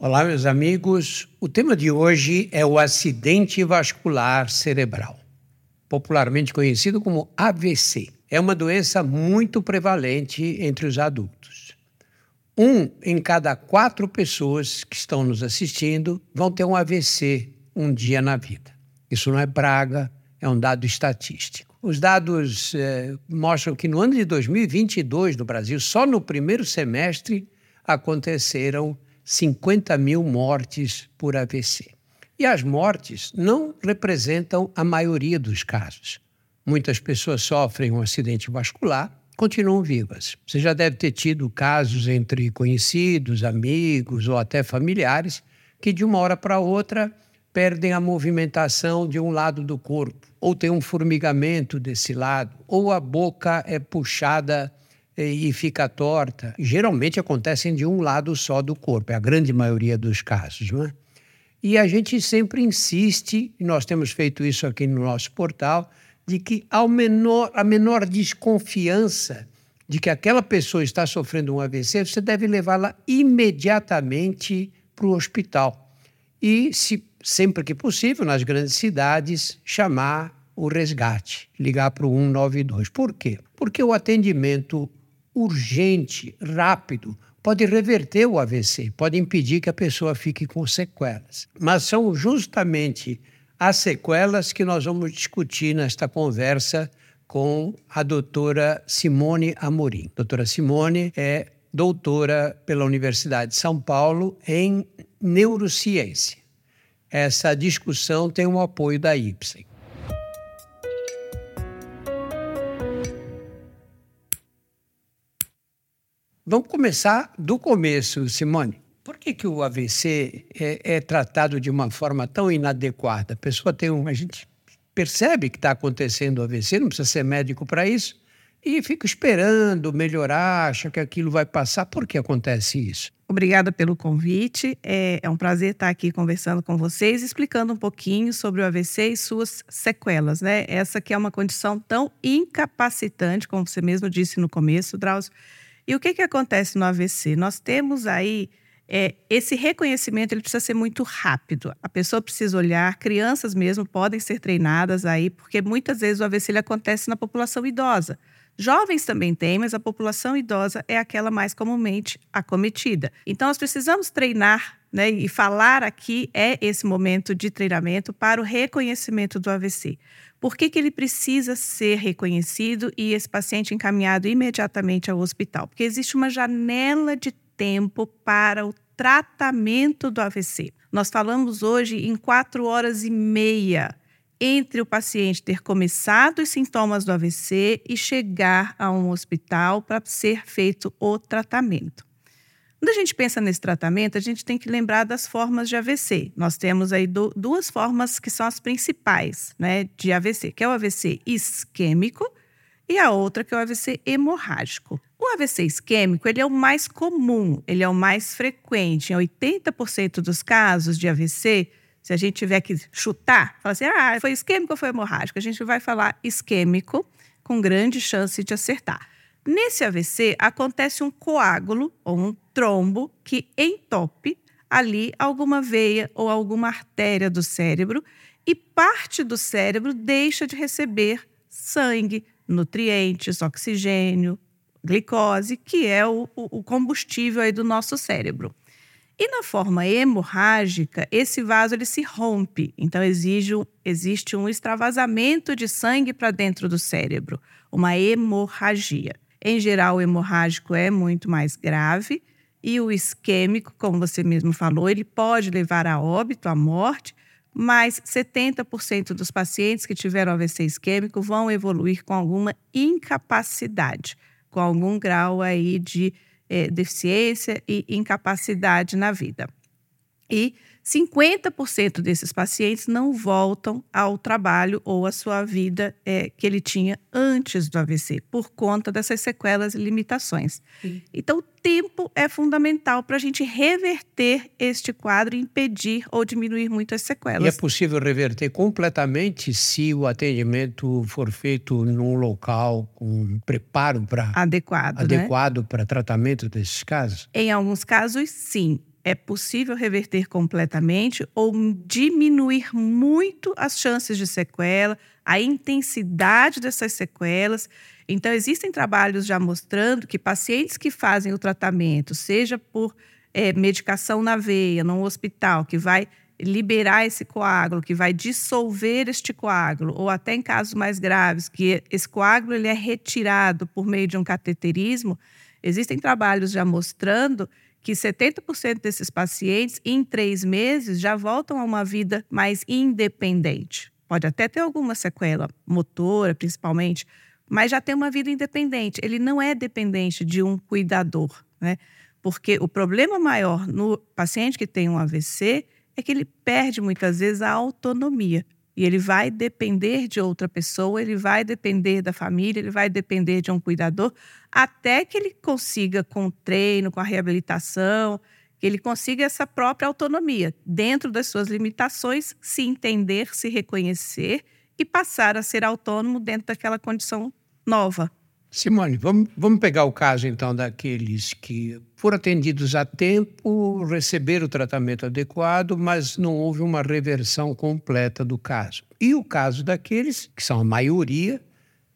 Olá, meus amigos. O tema de hoje é o acidente vascular cerebral, popularmente conhecido como AVC. É uma doença muito prevalente entre os adultos. Um em cada quatro pessoas que estão nos assistindo vão ter um AVC um dia na vida. Isso não é praga, é um dado estatístico. Os dados eh, mostram que no ano de 2022, no Brasil, só no primeiro semestre aconteceram 50 mil mortes por AVC. E as mortes não representam a maioria dos casos. Muitas pessoas sofrem um acidente vascular, continuam vivas. Você já deve ter tido casos entre conhecidos, amigos ou até familiares que de uma hora para outra perdem a movimentação de um lado do corpo, ou tem um formigamento desse lado, ou a boca é puxada e fica torta, geralmente acontecem de um lado só do corpo, é a grande maioria dos casos, não é? E a gente sempre insiste, nós temos feito isso aqui no nosso portal, de que ao menor, a menor desconfiança de que aquela pessoa está sofrendo um AVC, você deve levá-la imediatamente para o hospital. E, se, sempre que possível, nas grandes cidades, chamar o resgate, ligar para o 192. Por quê? Porque o atendimento urgente, rápido, pode reverter o AVC, pode impedir que a pessoa fique com sequelas. Mas são justamente as sequelas que nós vamos discutir nesta conversa com a doutora Simone Amorim. Doutora Simone é doutora pela Universidade de São Paulo em neurociência. Essa discussão tem o apoio da IPSEM. Vamos começar do começo, Simone. Por que, que o AVC é, é tratado de uma forma tão inadequada? A pessoa tem um. A gente percebe que está acontecendo o AVC, não precisa ser médico para isso, e fica esperando melhorar, acha que aquilo vai passar. Por que acontece isso? Obrigada pelo convite. É, é, um prazer estar aqui conversando com vocês, explicando um pouquinho sobre o AVC e suas sequelas, né? Essa que é uma condição tão incapacitante, como você mesmo disse no começo, Drauzio, e o que, que acontece no AVC? Nós temos aí é, esse reconhecimento ele precisa ser muito rápido. A pessoa precisa olhar, crianças mesmo podem ser treinadas aí, porque muitas vezes o AVC ele acontece na população idosa. Jovens também têm, mas a população idosa é aquela mais comumente acometida. Então, nós precisamos treinar, né? E falar aqui é esse momento de treinamento para o reconhecimento do AVC. Por que, que ele precisa ser reconhecido e esse paciente encaminhado imediatamente ao hospital? Porque existe uma janela de tempo para o tratamento do AVC. Nós falamos hoje em quatro horas e meia entre o paciente ter começado os sintomas do AVC e chegar a um hospital para ser feito o tratamento. Quando a gente pensa nesse tratamento, a gente tem que lembrar das formas de AVC. Nós temos aí do, duas formas que são as principais né, de AVC, que é o AVC isquêmico e a outra que é o AVC hemorrágico. O AVC isquêmico ele é o mais comum, ele é o mais frequente. Em 80% dos casos de AVC, se a gente tiver que chutar, falar assim, ah, foi isquêmico ou foi hemorrágico? A gente vai falar isquêmico com grande chance de acertar. Nesse AVC, acontece um coágulo ou um trombo que entope ali alguma veia ou alguma artéria do cérebro e parte do cérebro deixa de receber sangue, nutrientes, oxigênio, glicose, que é o, o combustível aí do nosso cérebro. E na forma hemorrágica, esse vaso ele se rompe, então exige, existe um extravasamento de sangue para dentro do cérebro, uma hemorragia. Em geral, o hemorrágico é muito mais grave e o isquêmico, como você mesmo falou, ele pode levar a óbito, à morte, mas 70% dos pacientes que tiveram AVC isquêmico vão evoluir com alguma incapacidade, com algum grau aí de é, deficiência e incapacidade na vida. E 50% desses pacientes não voltam ao trabalho ou à sua vida é, que ele tinha antes do AVC, por conta dessas sequelas e limitações. Sim. Então, o tempo é fundamental para a gente reverter este quadro e impedir ou diminuir muito as sequelas. E é possível reverter completamente se o atendimento for feito num local com preparo para adequado, adequado né? para tratamento desses casos? Em alguns casos, sim é possível reverter completamente ou diminuir muito as chances de sequela, a intensidade dessas sequelas. Então, existem trabalhos já mostrando que pacientes que fazem o tratamento, seja por é, medicação na veia, num hospital, que vai liberar esse coágulo, que vai dissolver este coágulo, ou até em casos mais graves, que esse coágulo ele é retirado por meio de um cateterismo, existem trabalhos já mostrando que 70% desses pacientes, em três meses, já voltam a uma vida mais independente. Pode até ter alguma sequela motora, principalmente, mas já tem uma vida independente. Ele não é dependente de um cuidador, né? Porque o problema maior no paciente que tem um AVC é que ele perde muitas vezes a autonomia. E ele vai depender de outra pessoa, ele vai depender da família, ele vai depender de um cuidador, até que ele consiga, com o treino, com a reabilitação, que ele consiga essa própria autonomia, dentro das suas limitações, se entender, se reconhecer e passar a ser autônomo dentro daquela condição nova. Simone, vamos, vamos pegar o caso então daqueles que foram atendidos a tempo, receberam o tratamento adequado, mas não houve uma reversão completa do caso. E o caso daqueles, que são a maioria,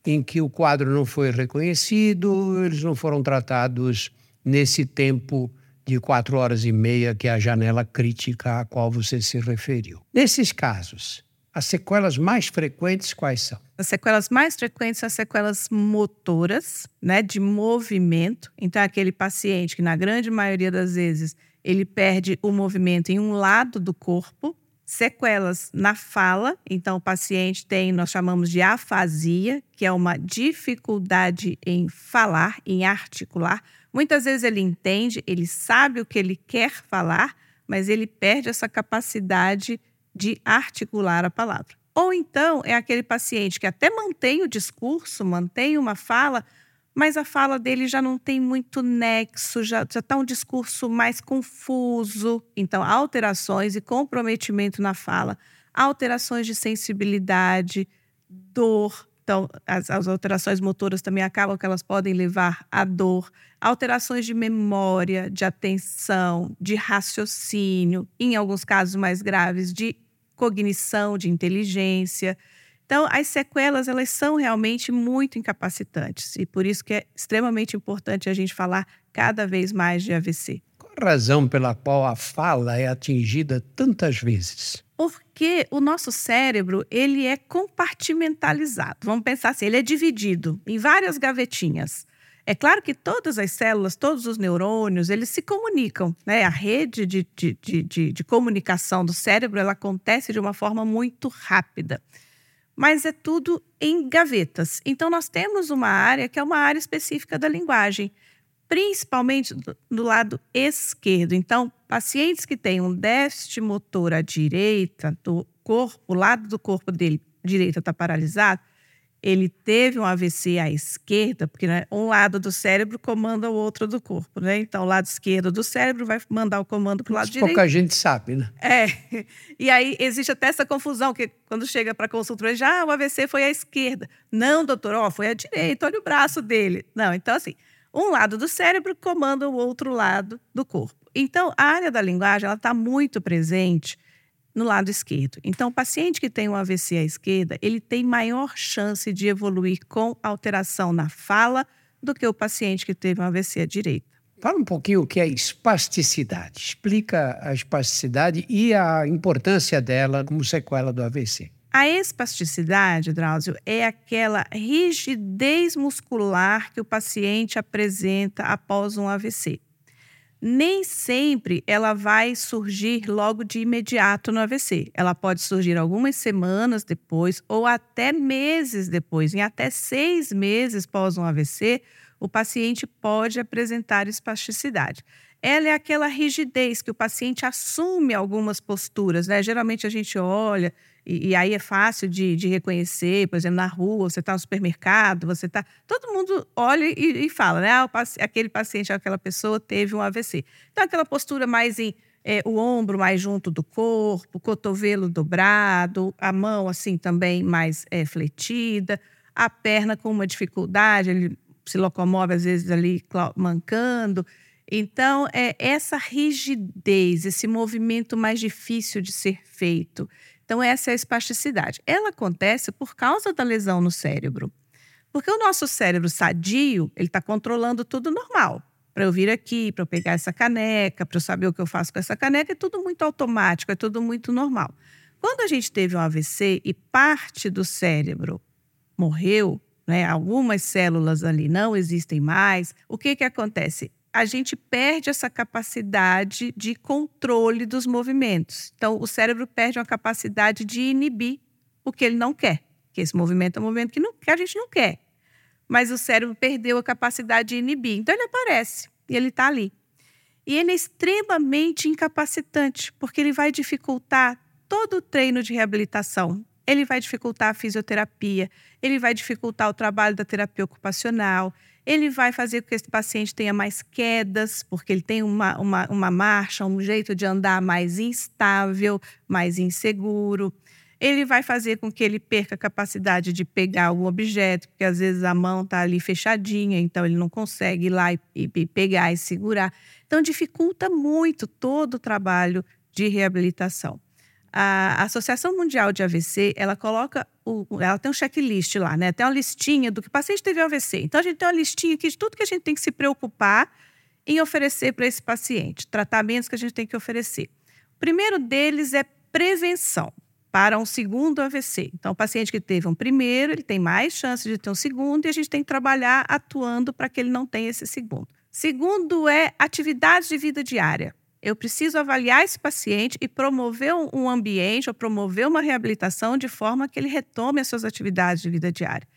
em que o quadro não foi reconhecido, eles não foram tratados nesse tempo de quatro horas e meia, que é a janela crítica a qual você se referiu. Nesses casos, as sequelas mais frequentes quais são? As sequelas mais frequentes são as sequelas motoras, né, de movimento. Então, é aquele paciente que, na grande maioria das vezes, ele perde o movimento em um lado do corpo. Sequelas na fala, então o paciente tem, nós chamamos de afasia, que é uma dificuldade em falar, em articular. Muitas vezes ele entende, ele sabe o que ele quer falar, mas ele perde essa capacidade de articular a palavra. Ou então é aquele paciente que até mantém o discurso, mantém uma fala, mas a fala dele já não tem muito nexo, já está um discurso mais confuso. Então, alterações e comprometimento na fala, alterações de sensibilidade, dor. Então, as, as alterações motoras também acabam que elas podem levar à dor, alterações de memória, de atenção, de raciocínio, em alguns casos mais graves, de cognição, de inteligência. Então, as sequelas, elas são realmente muito incapacitantes e por isso que é extremamente importante a gente falar cada vez mais de AVC. A razão pela qual a fala é atingida tantas vezes? Porque o nosso cérebro, ele é compartimentalizado. Vamos pensar assim, ele é dividido em várias gavetinhas. É claro que todas as células, todos os neurônios, eles se comunicam. Né? A rede de, de, de, de, comunicação do cérebro ela acontece de uma forma muito rápida. Mas é tudo em gavetas. Então, nós temos uma área que é uma área específica da linguagem, principalmente do, do lado esquerdo. Então, pacientes que têm um déficit motor à direita do corpo, o lado do corpo dele direito está paralisado, ele teve um AVC à esquerda, porque né, um lado do cérebro comanda o outro do corpo, né? Então, o lado esquerdo do cérebro vai mandar o comando para o lado Isso direito. Pouca gente sabe, né? É. E aí existe até essa confusão, que quando chega para a consulta, já ah, o AVC foi à esquerda. Não, doutor, ó, foi à direita, olha o braço dele. Não, então assim, um lado do cérebro comanda o outro lado do corpo. Então, a área da linguagem, está muito presente no lado esquerdo. Então, o paciente que tem um AVC à esquerda, ele tem maior chance de evoluir com alteração na fala do que o paciente que teve um AVC à direita. Fala um pouquinho o que é espasticidade. Explica a espasticidade e a importância dela como sequela do AVC. A espasticidade, Drauzio, é aquela rigidez muscular que o paciente apresenta após um AVC nem sempre ela vai surgir logo de imediato no AVC. Ela pode surgir algumas semanas depois ou até meses depois. Em até seis meses pós um AVC, o paciente pode apresentar espasticidade. Ela é aquela rigidez que o paciente assume algumas posturas, né? Geralmente a gente olha e, e, aí é fácil de, de, reconhecer, por exemplo, na rua, você está no supermercado, você está. Todo mundo olha e, e fala, né? Ah, aquele paciente, aquela pessoa teve um AVC. Então, aquela postura mais em é, o ombro mais junto do corpo, cotovelo dobrado, a mão assim também mais é, fletida, a perna com uma dificuldade, ele se locomove às vezes ali mancando. Então, é essa rigidez, esse movimento mais difícil de ser feito. Então, essa é a espasticidade. Ela acontece por causa da lesão no cérebro. Porque o nosso cérebro sadio, ele está controlando tudo normal. Para eu vir aqui, para eu pegar essa caneca, para eu saber o que eu faço com essa caneca, é tudo muito automático, é tudo muito normal. Quando a gente teve um AVC e parte do cérebro morreu, né, algumas células ali não existem mais, o que, que acontece? A gente perde essa capacidade de controle dos movimentos. Então, o cérebro perde uma capacidade de inibir o que ele não quer. Que esse movimento é um movimento que, não, que a gente não quer. Mas o cérebro perdeu a capacidade de inibir. Então, ele aparece e ele está ali. E ele é extremamente incapacitante, porque ele vai dificultar todo o treino de reabilitação ele vai dificultar a fisioterapia, ele vai dificultar o trabalho da terapia ocupacional, ele vai fazer com que esse paciente tenha mais quedas, porque ele tem uma, uma, uma marcha, um jeito de andar mais instável, mais inseguro. Ele vai fazer com que ele perca a capacidade de pegar algum objeto, porque às vezes a mão está ali fechadinha, então ele não consegue ir lá e, e pegar e segurar. Então, dificulta muito todo o trabalho de reabilitação a Associação Mundial de AVC, ela coloca, o, ela tem um checklist lá, né? Tem uma listinha do que o paciente teve AVC. Então, a gente tem uma listinha aqui de tudo que a gente tem que se preocupar em oferecer para esse paciente, tratamentos que a gente tem que oferecer. O primeiro deles é prevenção para um segundo AVC. Então, o paciente que teve um primeiro, ele tem mais chance de ter um segundo e a gente tem que trabalhar atuando para que ele não tenha esse segundo. Segundo é atividade de vida diária. Eu preciso avaliar esse paciente e promover um ambiente ou promover uma reabilitação de forma que ele retome as suas atividades de vida diária.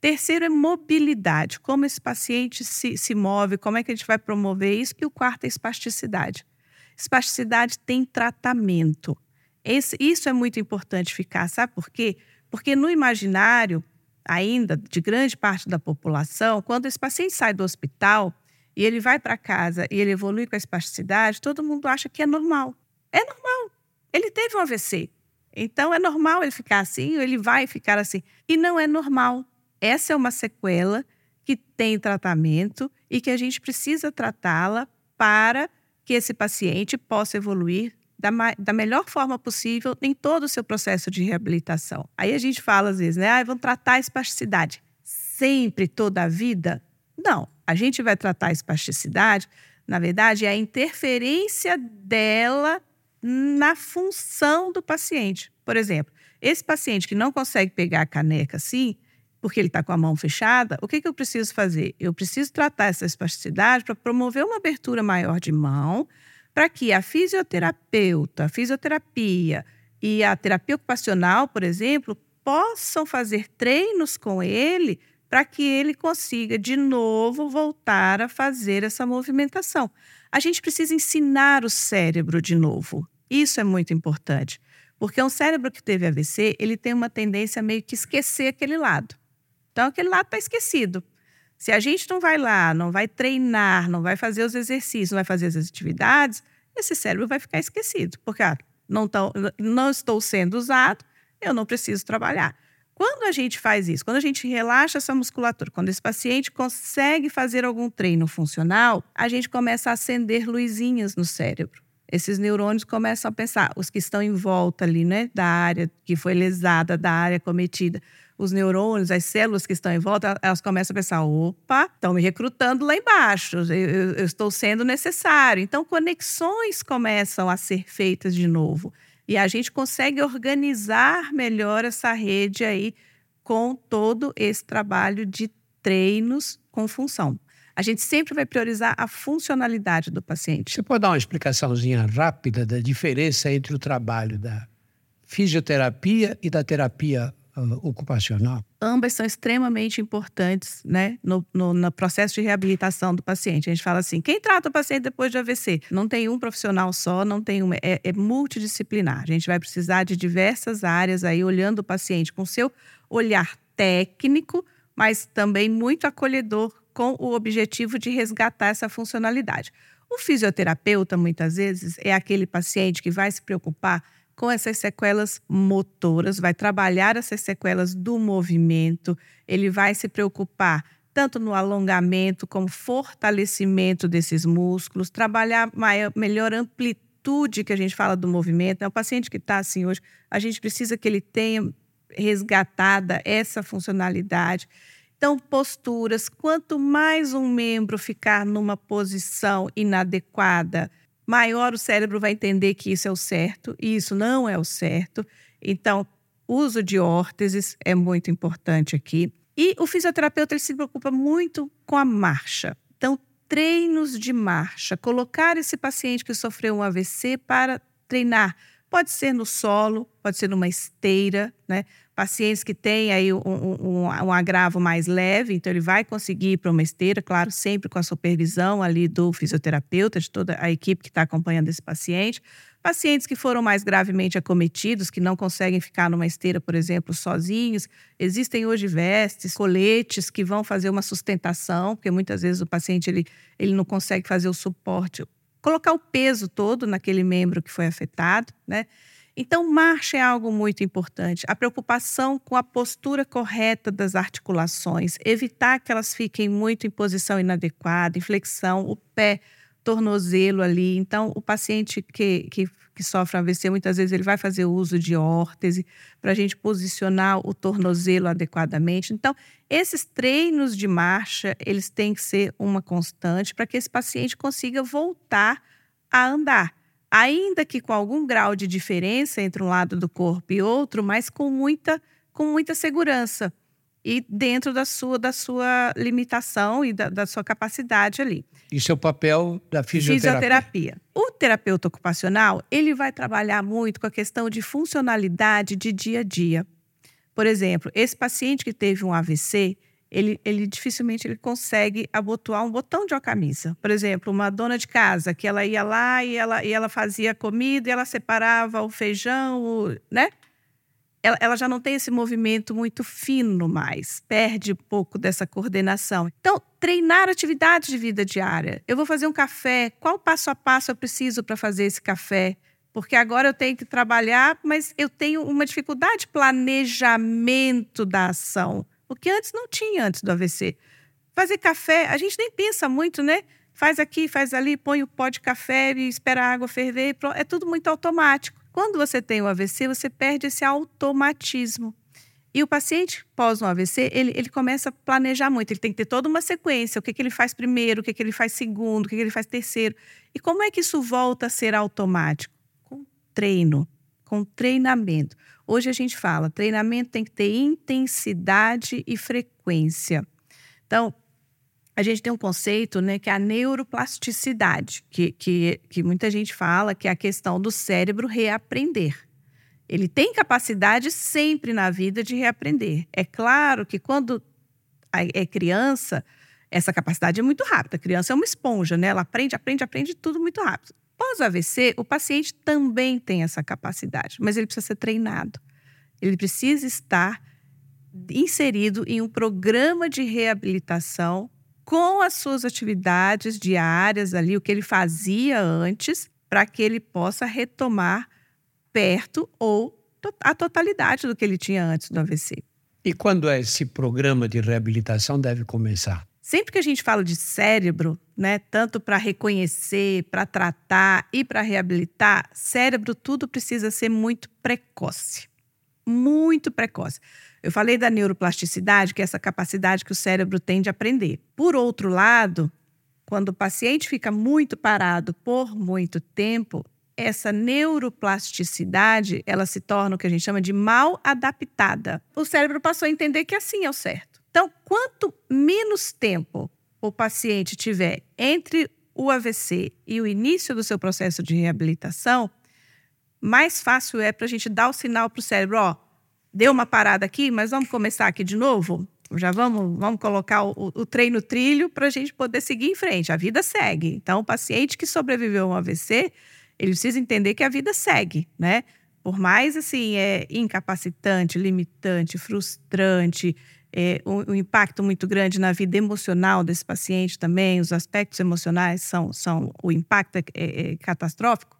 Terceiro é mobilidade, como esse paciente se, se move, como é que a gente vai promover isso. E o quarto é espasticidade. Espasticidade tem tratamento. Esse, isso é muito importante ficar, sabe por quê? Porque no imaginário, ainda de grande parte da população, quando esse paciente sai do hospital, e ele vai para casa e ele evolui com a espasticidade, todo mundo acha que é normal. É normal. Ele teve um AVC. Então é normal ele ficar assim, ou ele vai ficar assim. E não é normal. Essa é uma sequela que tem tratamento e que a gente precisa tratá-la para que esse paciente possa evoluir da, da, melhor forma possível em todo o seu processo de reabilitação. Aí a gente fala às vezes, né? Ah, vamos tratar a espasticidade. Sempre, toda a vida? Não. A gente vai tratar a espasticidade, na verdade, é a interferência dela na função do paciente. Por exemplo, esse paciente que não consegue pegar a caneca assim, porque ele está com a mão fechada, o que, que eu preciso fazer? Eu preciso tratar essa espasticidade para promover uma abertura maior de mão, para que a fisioterapeuta, a fisioterapia e a terapia ocupacional, por exemplo, possam fazer treinos com ele para que ele consiga de novo voltar a fazer essa movimentação. A gente precisa ensinar o cérebro de novo. Isso é muito importante, porque um cérebro que teve AVC, ele tem uma tendência a meio que esquecer aquele lado. Então aquele lado está esquecido. Se a gente não vai lá, não vai treinar, não vai fazer os exercícios, não vai fazer as atividades, esse cérebro vai ficar esquecido, porque ah, não, tão, não estou sendo usado, eu não preciso trabalhar. Quando a gente faz isso, quando a gente relaxa essa musculatura, quando esse paciente consegue fazer algum treino funcional, a gente começa a acender luzinhas no cérebro. Esses neurônios começam a pensar, os que estão em volta ali, né, da área que foi lesada, da área cometida, os neurônios, as células que estão em volta, elas começam a pensar: opa, estão me recrutando lá embaixo, eu, eu, eu estou sendo necessário. Então, conexões começam a ser feitas de novo. E a gente consegue organizar melhor essa rede aí com todo esse trabalho de treinos com função. A gente sempre vai priorizar a funcionalidade do paciente. Você pode dar uma explicaçãozinha rápida da diferença entre o trabalho da fisioterapia e da terapia uh, ocupacional? Ambas são extremamente importantes né, no, no, no, processo de reabilitação do paciente. A gente fala assim: quem trata o paciente depois de AVC? Não tem um profissional só, não tem uma, é, é multidisciplinar. A gente vai precisar de diversas áreas aí, olhando o paciente com seu olhar técnico, mas também muito acolhedor, com o objetivo de resgatar essa funcionalidade. O fisioterapeuta, muitas vezes, é aquele paciente que vai se preocupar com essas sequelas motoras, vai trabalhar essas sequelas do movimento, ele vai se preocupar tanto no alongamento como fortalecimento desses músculos, trabalhar maior, melhor amplitude que a gente fala do movimento. É o paciente que está assim hoje, a gente precisa que ele tenha resgatada essa funcionalidade. Então, posturas, quanto mais um membro ficar numa posição inadequada, maior o cérebro vai entender que isso é o certo e isso não é o certo. Então, uso de órteses é muito importante aqui. E o fisioterapeuta ele se preocupa muito com a marcha. Então, treinos de marcha, colocar esse paciente que sofreu um AVC para treinar. Pode ser no solo, pode ser numa esteira, né? Pacientes que têm aí um, um, um agravo mais leve, então ele vai conseguir ir para uma esteira, claro, sempre com a supervisão ali do fisioterapeuta, de toda a equipe que está acompanhando esse paciente. Pacientes que foram mais gravemente acometidos, que não conseguem ficar numa esteira, por exemplo, sozinhos. Existem hoje vestes, coletes que vão fazer uma sustentação, porque muitas vezes o paciente ele, ele não consegue fazer o suporte, colocar o peso todo naquele membro que foi afetado, né? Então, marcha é algo muito importante. A preocupação com a postura correta das articulações, evitar que elas fiquem muito em posição inadequada, em flexão, o pé tornozelo ali. Então, o paciente que, que, que sofre AVC, muitas vezes ele vai fazer uso de órtese para a gente posicionar o tornozelo adequadamente. Então, esses treinos de marcha, eles têm que ser uma constante para que esse paciente consiga voltar a andar. Ainda que com algum grau de diferença entre um lado do corpo e outro, mas com muita, com muita segurança e dentro da sua, da sua limitação e da, da sua capacidade ali. Isso é o papel da fisioterapia. Fisioterapia. O terapeuta ocupacional, ele vai trabalhar muito com a questão de funcionalidade de dia a dia. Por exemplo, esse paciente que teve um AVC, ele, ele dificilmente ele consegue abotoar um botão de uma camisa. Por exemplo, uma dona de casa que ela ia lá e ela, e ela fazia comida e ela separava o feijão, o, né? ela, ela já não tem esse movimento muito fino mais, perde um pouco dessa coordenação. Então, treinar atividades de vida diária. Eu vou fazer um café, qual passo a passo eu preciso para fazer esse café? Porque agora eu tenho que trabalhar, mas eu tenho uma dificuldade de planejamento da ação, o que antes não tinha antes do AVC. Fazer café, a gente nem pensa muito, né? Faz aqui, faz ali, põe o pó de café e espera a água ferver, é tudo muito automático. Quando você tem o AVC, você perde esse automatismo. E o paciente pós um AVC, ele, ele começa a planejar muito. Ele tem que ter toda uma sequência. O que, que ele faz primeiro, o que, que ele faz segundo, o que, que ele faz terceiro. E como é que isso volta a ser automático? Com treino, com treinamento. Hoje a gente fala, treinamento tem que ter intensidade e frequência. Então, a gente tem um conceito né, que é a neuroplasticidade, que, que, que muita gente fala que é a questão do cérebro reaprender. Ele tem capacidade sempre na vida de reaprender. É claro que quando é criança, essa capacidade é muito rápida. A criança é uma esponja, né? Ela aprende, aprende, aprende tudo muito rápido. Pós AVC, o paciente também tem essa capacidade, mas ele precisa ser treinado. Ele precisa estar inserido em um programa de reabilitação com as suas atividades diárias ali, o que ele fazia antes, para que ele possa retomar perto ou a totalidade do que ele tinha antes do AVC. E quando esse programa de reabilitação deve começar? Sempre que a gente fala de cérebro, né, tanto para reconhecer, para tratar e para reabilitar, cérebro tudo precisa ser muito precoce. Muito precoce. Eu falei da neuroplasticidade, que é essa capacidade que o cérebro tem de aprender. Por outro lado, quando o paciente fica muito parado por muito tempo, essa neuroplasticidade, ela se torna o que a gente chama de mal adaptada. O cérebro passou a entender que assim é o certo. Então, quanto menos tempo o paciente tiver entre o AVC e o início do seu processo de reabilitação, mais fácil é para a gente dar o sinal para o cérebro, ó, deu uma parada aqui, mas vamos começar aqui de novo? Já vamos, vamos colocar o, o treino trilho para a gente poder seguir em frente. A vida segue. Então, o paciente que sobreviveu a um AVC, ele precisa entender que a vida segue, né? Por mais assim, é incapacitante, limitante, frustrante, é, um, um, impacto muito grande na vida emocional desse paciente também, os aspectos emocionais são, são o impacto é, é, é catastrófico.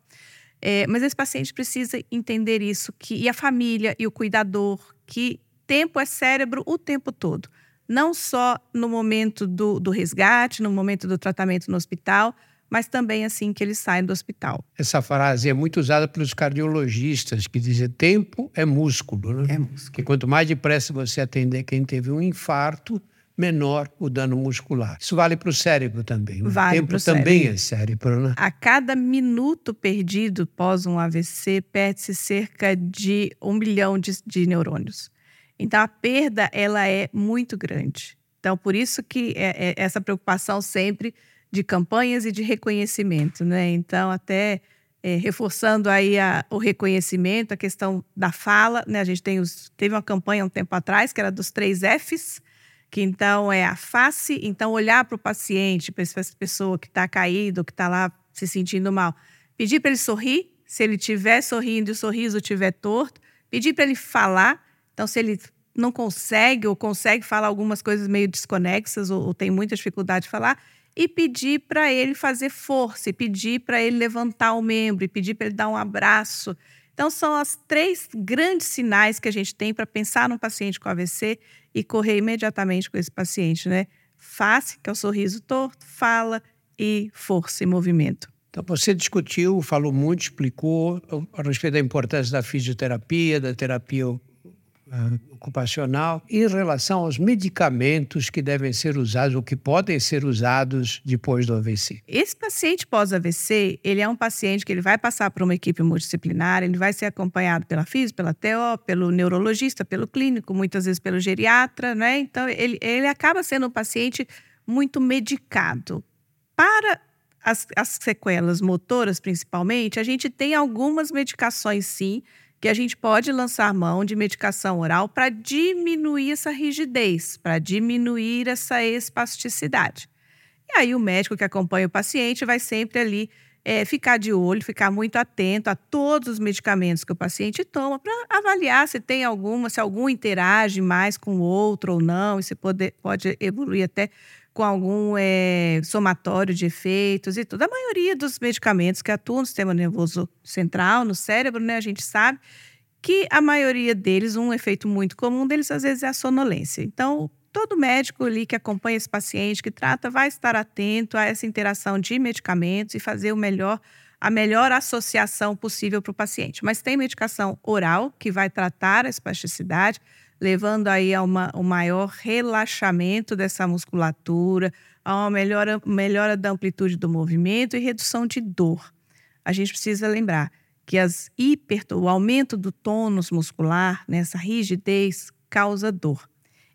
É, mas esse paciente precisa entender isso, que, e a família e o cuidador, que tempo é cérebro o tempo todo. não só no momento do, do resgate, no momento do tratamento no hospital, mas também assim que eles saem do hospital. Essa frase é muito usada pelos cardiologistas, que dizem tempo é músculo, né? É músculo. Que quanto mais depressa você atender quem teve um infarto, menor o dano muscular. Isso vale para o cérebro também. O vale tempo também cérebro. é cérebro, né? A cada minuto perdido pós um AVC, perde-se cerca de um milhão de, de neurônios. Então, a perda ela é muito grande. Então, por isso que é, é essa preocupação sempre de campanhas e de reconhecimento, né? Então, até é, reforçando aí a, o reconhecimento, a questão da fala, né? A gente tem os, teve uma campanha um tempo atrás que era dos três Fs, que então é a face, então olhar para o paciente, para essa pessoa que está caído, que está lá se sentindo mal, pedir para ele sorrir, se ele estiver sorrindo e o sorriso estiver torto, pedir para ele falar, então, se ele não consegue ou consegue falar algumas coisas meio desconexas ou, ou tem muita dificuldade de falar, e pedir para ele fazer força, e pedir para ele levantar o membro, e pedir para ele dar um abraço. Então, são as três grandes sinais que a gente tem para pensar num paciente com AVC e correr imediatamente com esse paciente, né? Face, que é o sorriso torto, fala e força e movimento. Então, você discutiu, falou muito, explicou a respeito da importância da fisioterapia, da terapia ocupacional em relação aos medicamentos que devem ser usados ou que podem ser usados depois do AVC. Esse paciente pós-AVC, ele é um paciente que ele vai passar por uma equipe multidisciplinar, ele vai ser acompanhado pela FIS, pela TO, pelo neurologista, pelo clínico, muitas vezes pelo geriatra, né? Então, ele, ele acaba sendo um paciente muito medicado. Para as, as sequelas motoras, principalmente, a gente tem algumas medicações, sim, que a gente pode lançar mão de medicação oral para diminuir essa rigidez, para diminuir essa espasticidade. E aí o médico que acompanha o paciente vai sempre ali é, ficar de olho, ficar muito atento a todos os medicamentos que o paciente toma para avaliar se tem alguma, se algum interage mais com o outro ou não, e se pode, pode evoluir até com algum é, somatório de efeitos e tudo. A maioria dos medicamentos que atuam no sistema nervoso central, no cérebro, né, a gente sabe que a maioria deles, um efeito muito comum deles, às vezes, é a sonolência. Então, todo médico ali que acompanha esse paciente, que trata, vai estar atento a essa interação de medicamentos e fazer o melhor, a melhor associação possível para o paciente. Mas tem medicação oral que vai tratar a espasticidade, levando aí a uma, um maior relaxamento dessa musculatura, a uma melhora, melhora da amplitude do movimento e redução de dor. A gente precisa lembrar que as hiper, o aumento do tônus muscular, nessa né, rigidez, causa dor.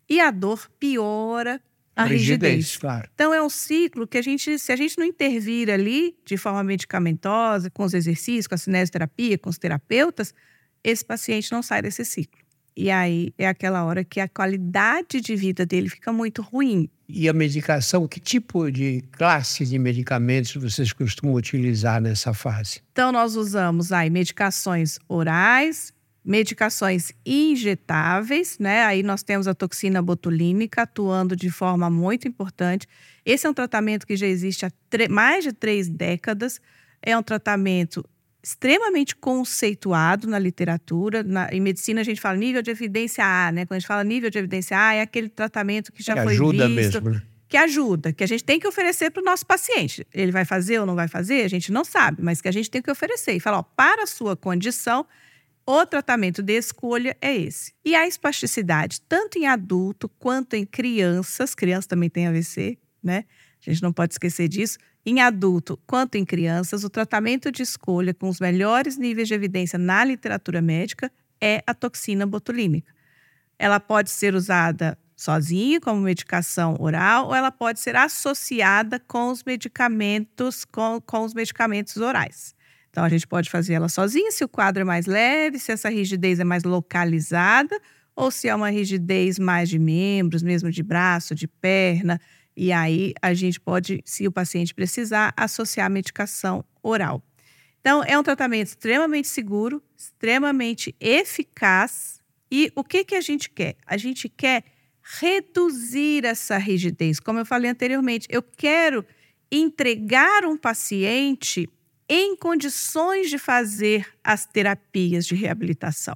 E a dor piora a rigidez, rigidez. Claro. Então é um ciclo que a gente, se a gente não intervir ali de forma medicamentosa, com os exercícios, com a cinesioterapia, com os terapeutas, esse paciente não sai desse ciclo. E aí é aquela hora que a qualidade de vida dele fica muito ruim. E a medicação, que tipo de classe de medicamentos vocês costumam utilizar nessa fase? Então, nós usamos aí medicações orais, medicações injetáveis, né? Aí nós temos a toxina botulínica atuando de forma muito importante. Esse é um tratamento que já existe há mais de três décadas. É um tratamento extremamente conceituado na literatura. Na, em medicina, a gente fala nível de evidência A, né? Quando a gente fala nível de evidência A, é aquele tratamento que já que foi ajuda visto. Mesmo, né? Que ajuda, que a gente tem que oferecer para o nosso paciente. Ele vai fazer ou não vai fazer, a gente não sabe, mas que a gente tem que oferecer. E falar, ó, para a sua condição, o tratamento de escolha é esse. E a espasticidade, tanto em adulto quanto em crianças, crianças também têm AVC, né? A gente não pode esquecer disso. Em adulto quanto em crianças, o tratamento de escolha com os melhores níveis de evidência na literatura médica é a toxina botulínica. Ela pode ser usada sozinha, como medicação oral, ou ela pode ser associada com os medicamentos, com, com os medicamentos orais. Então, a gente pode fazer ela sozinha, se o quadro é mais leve, se essa rigidez é mais localizada, ou se é uma rigidez mais de membros, mesmo de braço, de perna, e aí a gente pode, se o paciente precisar, associar a medicação oral. Então, é um tratamento extremamente seguro, extremamente eficaz. E o que, que a gente quer? A gente quer reduzir essa rigidez. Como eu falei anteriormente, eu quero entregar um paciente em condições de fazer as terapias de reabilitação.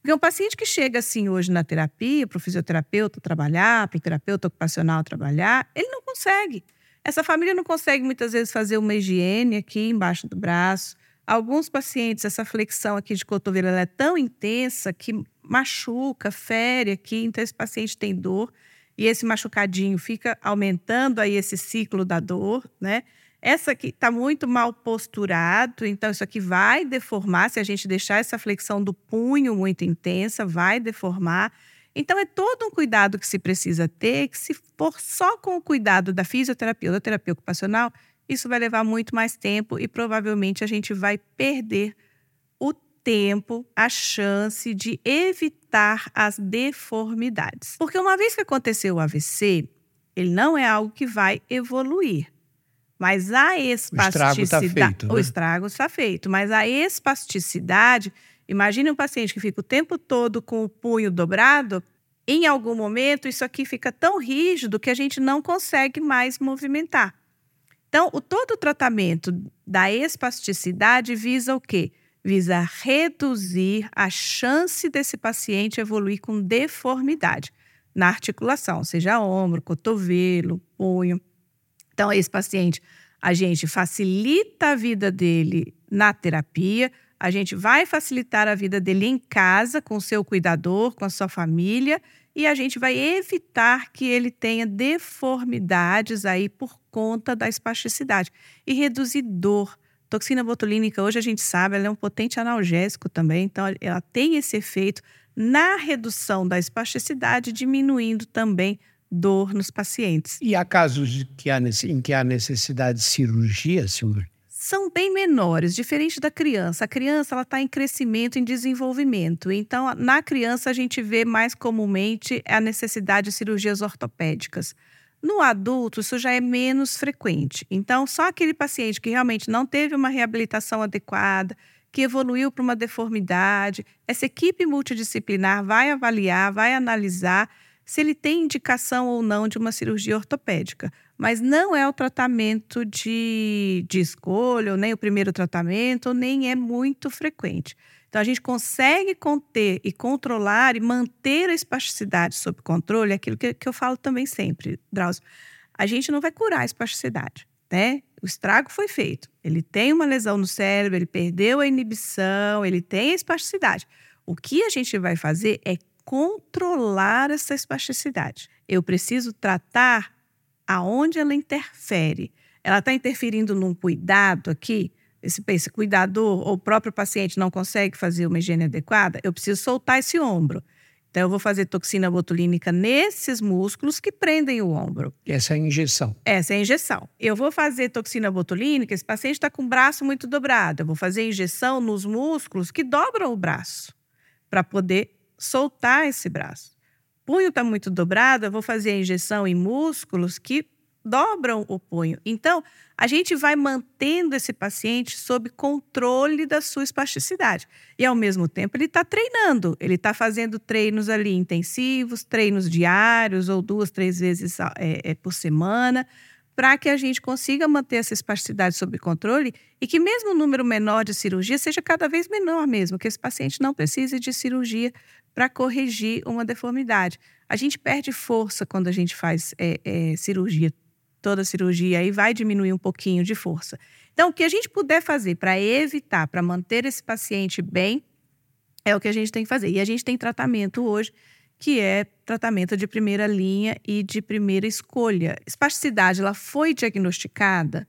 Porque um paciente que chega assim hoje na terapia, para o fisioterapeuta trabalhar, para o terapeuta ocupacional trabalhar, ele não consegue. Essa família não consegue muitas vezes fazer uma higiene aqui embaixo do braço. Alguns pacientes, essa flexão aqui de cotovelo é tão intensa que machuca, fere aqui, então esse paciente tem dor e esse machucadinho fica aumentando aí esse ciclo da dor, né? Essa aqui está muito mal posturado, então isso aqui vai deformar. Se a gente deixar essa flexão do punho muito intensa, vai deformar. Então é todo um cuidado que se precisa ter, que se for só com o cuidado da fisioterapia ou da terapia ocupacional, isso vai levar muito mais tempo e provavelmente a gente vai perder o tempo, a chance de evitar as deformidades. Porque uma vez que aconteceu o AVC, ele não é algo que vai evoluir. Mas a espasticidade. O estrago está feito. Né? O estrago está feito. Mas a espasticidade. Imagine um paciente que fica o tempo todo com o punho dobrado. Em algum momento, isso aqui fica tão rígido que a gente não consegue mais movimentar. Então, o, todo o tratamento da espasticidade visa o quê? Visa reduzir a chance desse paciente evoluir com deformidade na articulação, seja ombro, cotovelo, punho. Então, esse paciente, a gente facilita a vida dele na terapia, a gente vai facilitar a vida dele em casa, com seu cuidador, com a sua família, e a gente vai evitar que ele tenha deformidades aí por conta da espasticidade e reduzir dor. Toxina botulínica, hoje a gente sabe, ela é um potente analgésico também, então ela tem esse efeito na redução da espasticidade, diminuindo também dor nos pacientes. E há casos que há, em que há necessidade de cirurgia, senhor? São bem menores, diferente da criança. A criança ela está em crescimento, em desenvolvimento. Então, na criança, a gente vê mais comumente a necessidade de cirurgias ortopédicas. No adulto, isso já é menos frequente. Então, só aquele paciente que realmente não teve uma reabilitação adequada, que evoluiu para uma deformidade, essa equipe multidisciplinar vai avaliar, vai analisar se ele tem indicação ou não de uma cirurgia ortopédica. Mas não é o tratamento de, de escolha, nem o primeiro tratamento, nem é muito frequente. Então, a gente consegue conter e controlar e manter a espasticidade sob controle, é aquilo que, que eu falo também sempre, Drauzio. A gente não vai curar a espasticidade, né? O estrago foi feito. Ele tem uma lesão no cérebro, ele perdeu a inibição, ele tem a espasticidade. O que a gente vai fazer é controlar essa espasticidade. Eu preciso tratar aonde ela interfere. Ela está interferindo num cuidado aqui. Esse, esse cuidador ou o próprio paciente não consegue fazer uma higiene adequada, eu preciso soltar esse ombro. Então, eu vou fazer toxina botulínica nesses músculos que prendem o ombro. Essa é a injeção. Essa é a injeção. Eu vou fazer toxina botulínica, esse paciente está com o braço muito dobrado. Eu vou fazer injeção nos músculos que dobram o braço, para poder soltar esse braço. Punho está muito dobrado, eu vou fazer a injeção em músculos que dobram o punho. Então, a gente vai mantendo esse paciente sob controle da sua espasticidade. E, ao mesmo tempo, ele está treinando. Ele está fazendo treinos ali intensivos, treinos diários ou duas, três vezes é, é, por semana para que a gente consiga manter essa espasticidade sob controle e que mesmo o número menor de cirurgia seja cada vez menor mesmo, que esse paciente não precise de cirurgia para corrigir uma deformidade. A gente perde força quando a gente faz é, é, cirurgia, toda cirurgia, aí vai diminuir um pouquinho de força. Então, o que a gente puder fazer para evitar, para manter esse paciente bem, é o que a gente tem que fazer. E a gente tem tratamento hoje que é tratamento de primeira linha e de primeira escolha. Espasticidade, ela foi diagnosticada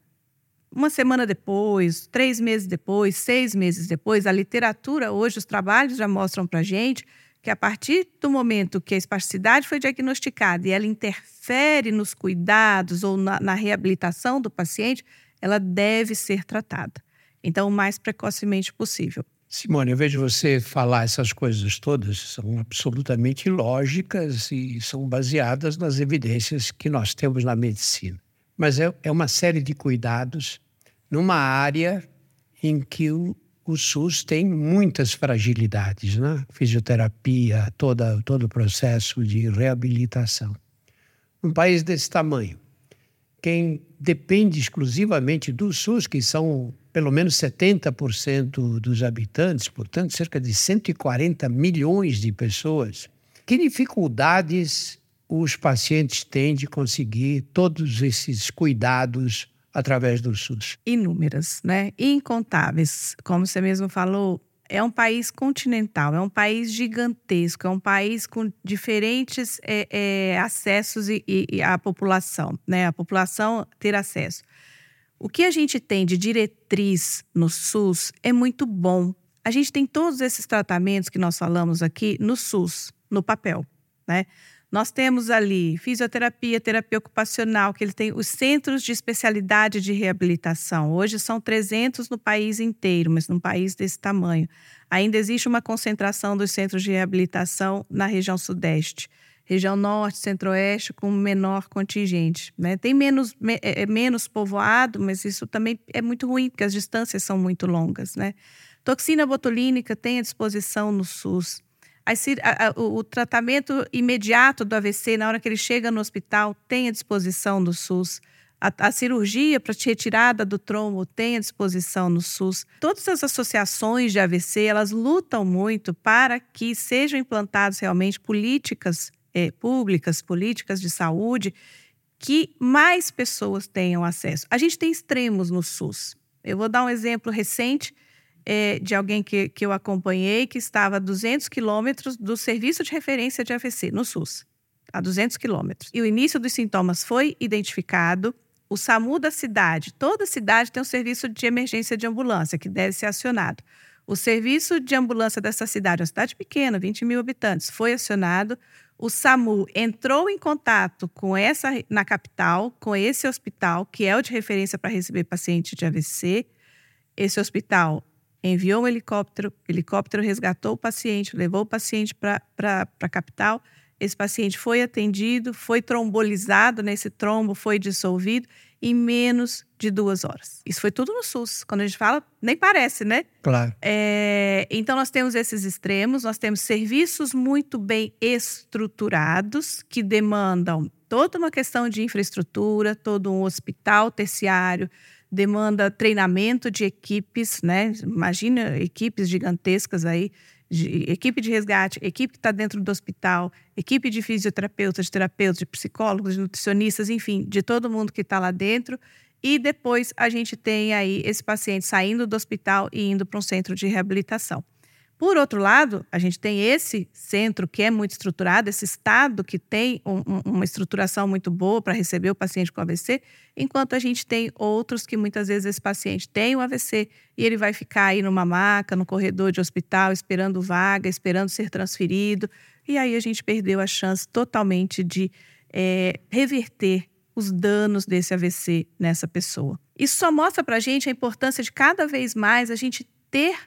uma semana depois, três meses depois, seis meses depois. A literatura hoje, os trabalhos já mostram para gente que a partir do momento que a espasticidade foi diagnosticada e ela interfere nos cuidados ou na, na reabilitação do paciente, ela deve ser tratada. Então, o mais precocemente possível. Simone, eu vejo você falar essas coisas todas, são absolutamente lógicas e são baseadas nas evidências que nós temos na medicina. Mas é, é uma série de cuidados numa área em que o, o SUS tem muitas fragilidades, né? Fisioterapia, toda, todo o processo de reabilitação. Um país desse tamanho, quem depende exclusivamente do SUS, que são pelo menos 70% dos habitantes, portanto, cerca de 140 milhões de pessoas. Que dificuldades os pacientes têm de conseguir todos esses cuidados através do SUS? Inúmeras, né? Incontáveis. Como você mesmo falou, é um país continental, é um país gigantesco, é um país com diferentes é, é, acessos e, e, à população, né? A população ter acesso. O que a gente tem de diretriz no SUS é muito bom. A gente tem todos esses tratamentos que nós falamos aqui no SUS, no papel, né? Nós temos ali fisioterapia, terapia ocupacional, que ele tem os centros de especialidade de reabilitação. Hoje são 300 no país inteiro, mas num país desse tamanho. Ainda existe uma concentração dos centros de reabilitação na região sudeste região norte, centro-oeste, com menor contingente. Né? Tem menos, é, é menos povoado, mas isso também é muito ruim, porque as distâncias são muito longas. Né? Toxina botulínica tem à disposição no SUS. A, a, o, o tratamento imediato do AVC, na hora que ele chega no hospital, tem à disposição no SUS. A, a, cirurgia para retirada do trombo tem à disposição no SUS. Todas as associações de AVC, elas lutam muito para que sejam implantadas realmente políticas é, públicas, políticas de saúde, que mais pessoas tenham acesso. A gente tem extremos no SUS. Eu vou dar um exemplo recente é, de alguém que, que eu acompanhei que estava a 200 quilômetros do serviço de referência de AVC no SUS, a 200 quilômetros. E o início dos sintomas foi identificado. O SAMU da cidade, toda cidade tem um serviço de emergência de ambulância que deve ser acionado. O serviço de ambulância dessa cidade, uma cidade pequena, 20 mil habitantes, foi acionado o SAMU entrou em contato com essa na capital, com esse hospital, que é o de referência para receber paciente de AVC. Esse hospital enviou um helicóptero, o helicóptero resgatou o paciente, levou o paciente para a capital. Esse paciente foi atendido, foi trombolizado nesse trombo, foi dissolvido em menos de duas horas. Isso foi tudo no SUS. Quando a gente fala, nem parece, né? Claro. É, então, nós temos esses extremos, nós temos serviços muito bem estruturados que demandam toda uma questão de infraestrutura, todo um hospital terciário, demanda treinamento de equipes, né? Imagina equipes gigantescas aí equipe de resgate, equipe que está dentro do hospital, equipe de fisioterapeutas, de terapeutas, de psicólogos, de nutricionistas, enfim, de todo mundo que está lá dentro. E depois a gente tem aí esse paciente saindo do hospital e indo para um centro de reabilitação. Por outro lado, a gente tem esse centro que é muito estruturado, esse estado que tem um, uma estruturação muito boa para receber o paciente com AVC, enquanto a gente tem outros que muitas vezes esse paciente tem o AVC e ele vai ficar aí numa maca, no corredor de hospital, esperando vaga, esperando ser transferido, e aí a gente perdeu a chance totalmente de é, reverter os danos desse AVC nessa pessoa. Isso só mostra para a gente a importância de cada vez mais a gente ter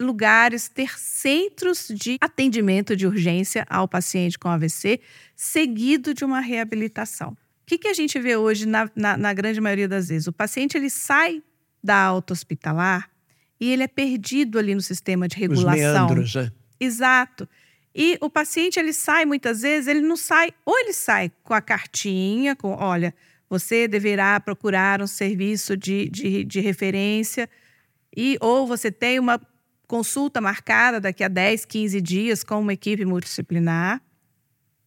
lugares, ter centros de atendimento de urgência ao paciente com AVC, seguido de uma reabilitação. O que, que a gente vê hoje na, na, na grande maioria das vezes? O paciente ele sai da alta hospitalar e ele é perdido ali no sistema de regulação. Os meandros, né? Exato. E o paciente ele sai muitas vezes, ele não sai, ou ele sai com a cartinha, com, olha, você deverá procurar um serviço de, de, de referência, e ou você tem uma consulta marcada daqui a 10, 15 dias com uma equipe multidisciplinar.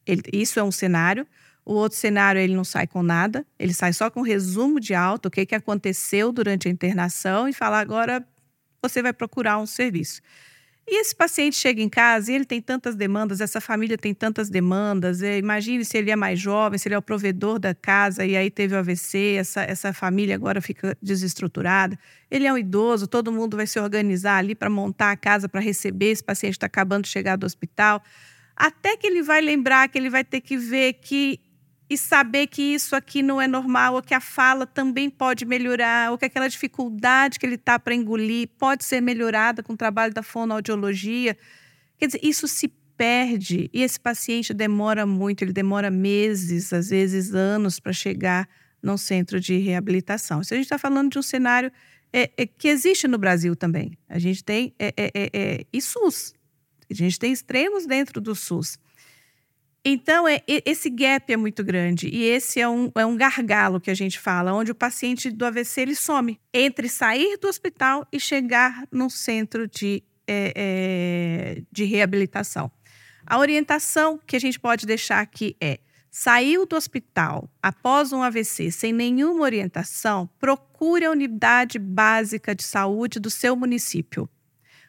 Ele, isso é um cenário. O outro cenário, ele não sai com nada, ele sai só com um resumo de alta, o que, que aconteceu durante a internação e fala agora você vai procurar um serviço. E esse paciente chega em casa e ele tem tantas demandas, essa família tem tantas demandas. Imagine se ele é mais jovem, se ele é o provedor da casa e aí teve o AVC, essa, essa família agora fica desestruturada. Ele é um idoso, todo mundo vai se organizar ali para montar a casa para receber esse paciente está acabando de chegar do hospital. Até que ele vai lembrar que ele vai ter que ver que e saber que isso aqui não é normal, ou que a fala também pode melhorar, ou que aquela dificuldade que ele está para engolir pode ser melhorada com o trabalho da fonoaudiologia. Quer dizer, isso se perde e esse paciente demora muito, ele demora meses, às vezes anos, para chegar num centro de reabilitação. Isso a gente está falando de um cenário é, é, que existe no Brasil também. A gente tem é, é, é, é e SUS. A gente tem extremos dentro do SUS. Então, é, esse gap é muito grande e esse é um, é um gargalo que a gente fala, onde o paciente do AVC ele some entre sair do hospital e chegar no centro de, é, é, de reabilitação. A orientação que a gente pode deixar aqui é: saiu do hospital após um AVC sem nenhuma orientação, procure a unidade básica de saúde do seu município.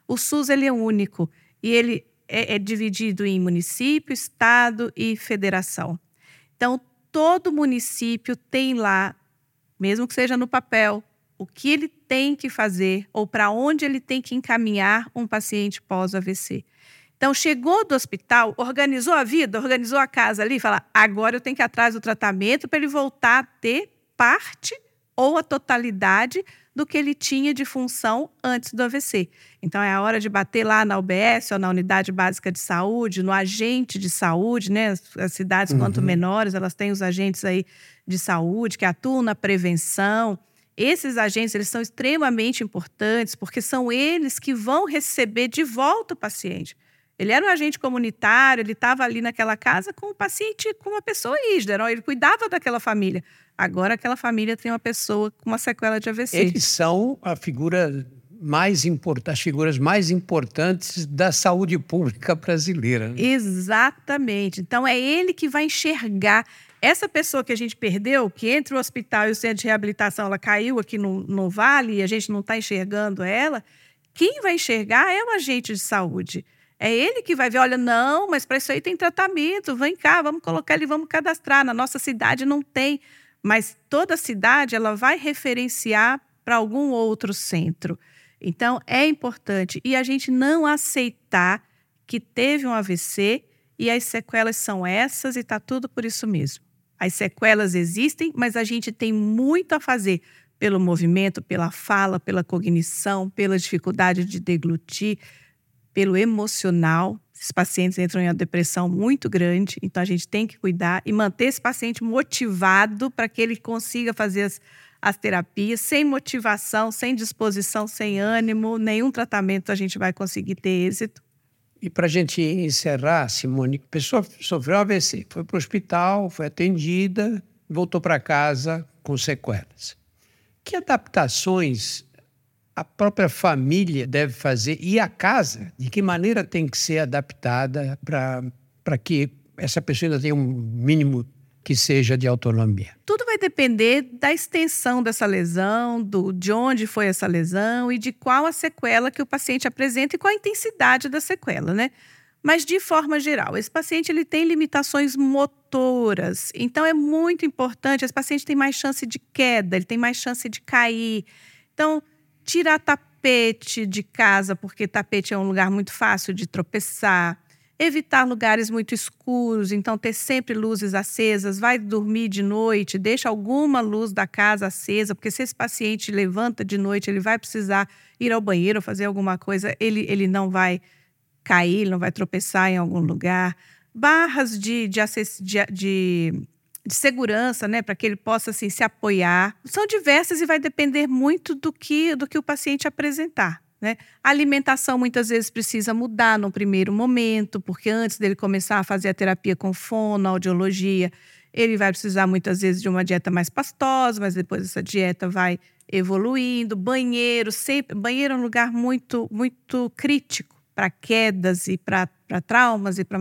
O SUS ele é único e ele é, é dividido em município, estado e federação. Então, todo município tem lá, mesmo que seja no papel, o que ele tem que fazer ou para onde ele tem que encaminhar um paciente pós-AVC. Então, chegou do hospital, organizou a vida, organizou a casa ali, fala: agora eu tenho que ir atrás do tratamento para ele voltar a ter parte ou a totalidade do que ele tinha de função antes do AVC. Então é a hora de bater lá na UBS ou na unidade básica de saúde, no agente de saúde, né? As cidades uhum. quanto menores, elas têm os agentes aí de saúde que atuam na prevenção. Esses agentes, eles são extremamente importantes porque são eles que vão receber de volta o paciente. Ele era um agente comunitário, ele estava ali naquela casa com o paciente, com uma pessoa ígida, ele cuidava daquela família. Agora aquela família tem uma pessoa com uma sequela de AVC. Eles são a figura mais as figuras mais importantes da saúde pública brasileira. Né? Exatamente. Então é ele que vai enxergar essa pessoa que a gente perdeu, que entre o hospital e o centro de reabilitação, ela caiu aqui no, no vale e a gente não está enxergando ela. Quem vai enxergar é o agente de saúde. É ele que vai ver, olha, não, mas para isso aí tem tratamento, vem cá, vamos colocar ele, vamos cadastrar. Na nossa cidade não tem mas toda cidade ela vai referenciar para algum outro centro. Então é importante e a gente não aceitar que teve um AVC e as sequelas são essas e está tudo por isso mesmo. As sequelas existem, mas a gente tem muito a fazer pelo movimento, pela fala, pela cognição, pela dificuldade de deglutir, pelo emocional. Esses pacientes entram em uma depressão muito grande, então a gente tem que cuidar e manter esse paciente motivado para que ele consiga fazer as, as terapias. Sem motivação, sem disposição, sem ânimo, nenhum tratamento a gente vai conseguir ter êxito. E para a gente encerrar, Simone, a pessoa sofreu AVC, foi para o hospital, foi atendida, voltou para casa com sequelas. Que adaptações a própria família deve fazer e a casa, de que maneira tem que ser adaptada para que essa pessoa ainda tenha um mínimo que seja de autonomia. Tudo vai depender da extensão dessa lesão, do, de onde foi essa lesão e de qual a sequela que o paciente apresenta e qual a intensidade da sequela, né? Mas de forma geral, esse paciente ele tem limitações motoras, então é muito importante. Esse paciente tem mais chance de queda, ele tem mais chance de cair. Então, tirar tapete de casa, porque tapete é um lugar muito fácil de tropeçar. Evitar lugares muito escuros, então ter sempre luzes acesas. Vai dormir de noite, deixa alguma luz da casa acesa, porque se esse paciente levanta de noite, ele vai precisar ir ao banheiro, fazer alguma coisa, ele, ele não vai cair, não vai tropeçar em algum lugar. Barras de, de, de, de de segurança, né, para que ele possa assim se apoiar. São diversas e vai depender muito do que do que o paciente apresentar. Né? A alimentação muitas vezes precisa mudar no primeiro momento, porque antes dele começar a fazer a terapia com fono, audiologia, ele vai precisar muitas vezes de uma dieta mais pastosa, mas depois essa dieta vai evoluindo. Banheiro, sempre, banheiro é um lugar muito, muito crítico para quedas e para traumas e para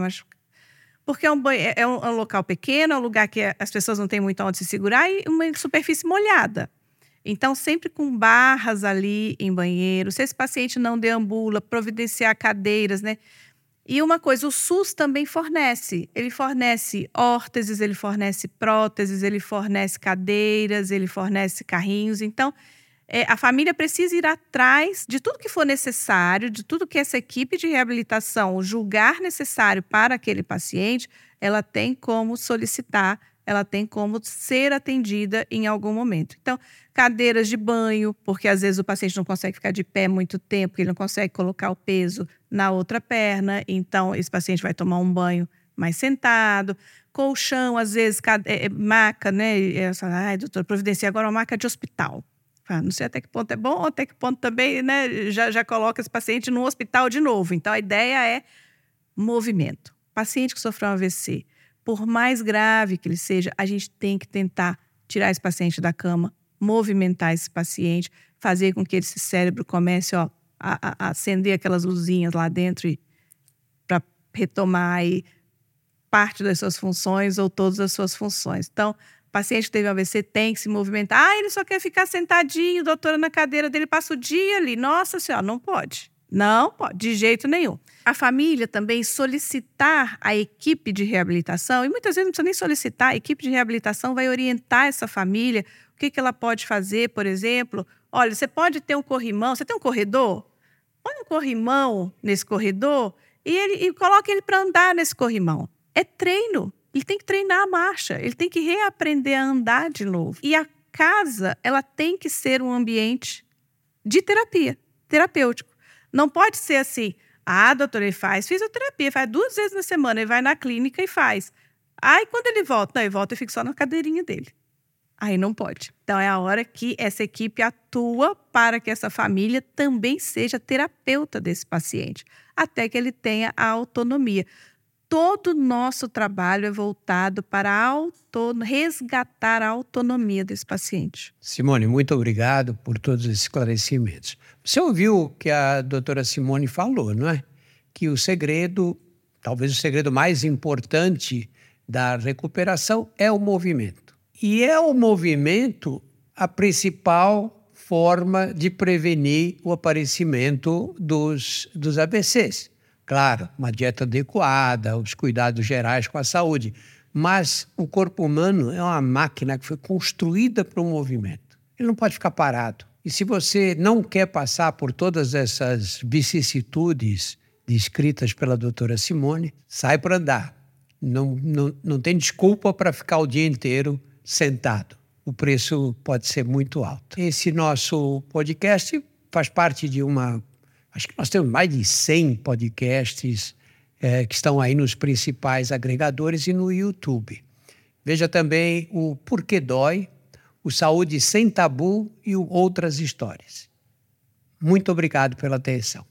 porque é um, é, um, é um local pequeno, é um lugar que as pessoas não têm muito onde se segurar e uma superfície molhada. Então, sempre com barras ali em banheiro. Se esse paciente não deambula, providenciar cadeiras, né? E uma coisa, o SUS também fornece. Ele fornece órteses, ele fornece próteses, ele fornece cadeiras, ele fornece carrinhos. Então, é, a família precisa ir atrás de tudo que for necessário, de tudo que essa equipe de reabilitação julgar necessário para aquele paciente, ela tem como solicitar, ela tem como ser atendida em algum momento. Então, cadeiras de banho, porque às vezes o paciente não consegue ficar de pé muito tempo, ele não consegue colocar o peso na outra perna, então esse paciente vai tomar um banho mais sentado. Colchão, às vezes, é, é, maca, né? Ai, doutor, providencia agora uma maca de hospital. Não sei até que ponto é bom, até que ponto também né, já, já coloca esse paciente no hospital de novo. Então, a ideia é movimento. Paciente que sofreu um AVC, por mais grave que ele seja, a gente tem que tentar tirar esse paciente da cama, movimentar esse paciente, fazer com que esse cérebro comece ó, a, a acender aquelas luzinhas lá dentro para retomar aí parte das suas funções ou todas as suas funções. Então, paciente que teve AVC tem que se movimentar. Ah, ele só quer ficar sentadinho, doutora, na cadeira dele, passa o dia ali. Nossa senhora, não pode. Não pode, de jeito nenhum. A família também solicitar a equipe de reabilitação, e muitas vezes não precisa nem solicitar, a equipe de reabilitação vai orientar essa família, o que, que ela pode fazer, por exemplo. Olha, você pode ter um corrimão, você tem um corredor? Põe um corrimão nesse corredor e, ele, e coloca ele para andar nesse corrimão é treino. Ele tem que treinar a marcha, ele tem que reaprender a andar de novo. E a casa, ela tem que ser um ambiente de terapia, terapêutico. Não pode ser assim, ah, doutor, ele faz fisioterapia, faz duas vezes na semana, ele vai na clínica e faz. Aí, quando ele volta, não, ele volta e fica só na cadeirinha dele. Aí não pode. Então, é a hora que essa equipe atua para que essa família também seja terapeuta desse paciente, até que ele tenha a autonomia todo o nosso trabalho é voltado para resgatar a autonomia desse paciente. Simone, muito obrigado por todos os esclarecimentos. Você ouviu o que a doutora Simone falou, não é? Que o segredo, talvez o segredo mais importante da recuperação é o movimento. E é o movimento a principal forma de prevenir o aparecimento dos, dos AVCs. Claro, uma dieta adequada, os cuidados gerais com a saúde. Mas o corpo humano é uma máquina que foi construída para o movimento. Ele não pode ficar parado. E se você não quer passar por todas essas vicissitudes descritas pela doutora Simone, sai para andar. Não, não, não tem desculpa para ficar o dia inteiro sentado. O preço pode ser muito alto. Esse nosso podcast faz parte de uma Acho que nós temos mais de 100 podcasts é, que estão aí nos principais agregadores e no YouTube. Veja também o Porquê Dói, o Saúde Sem Tabu e o Outras Histórias. Muito obrigado pela atenção.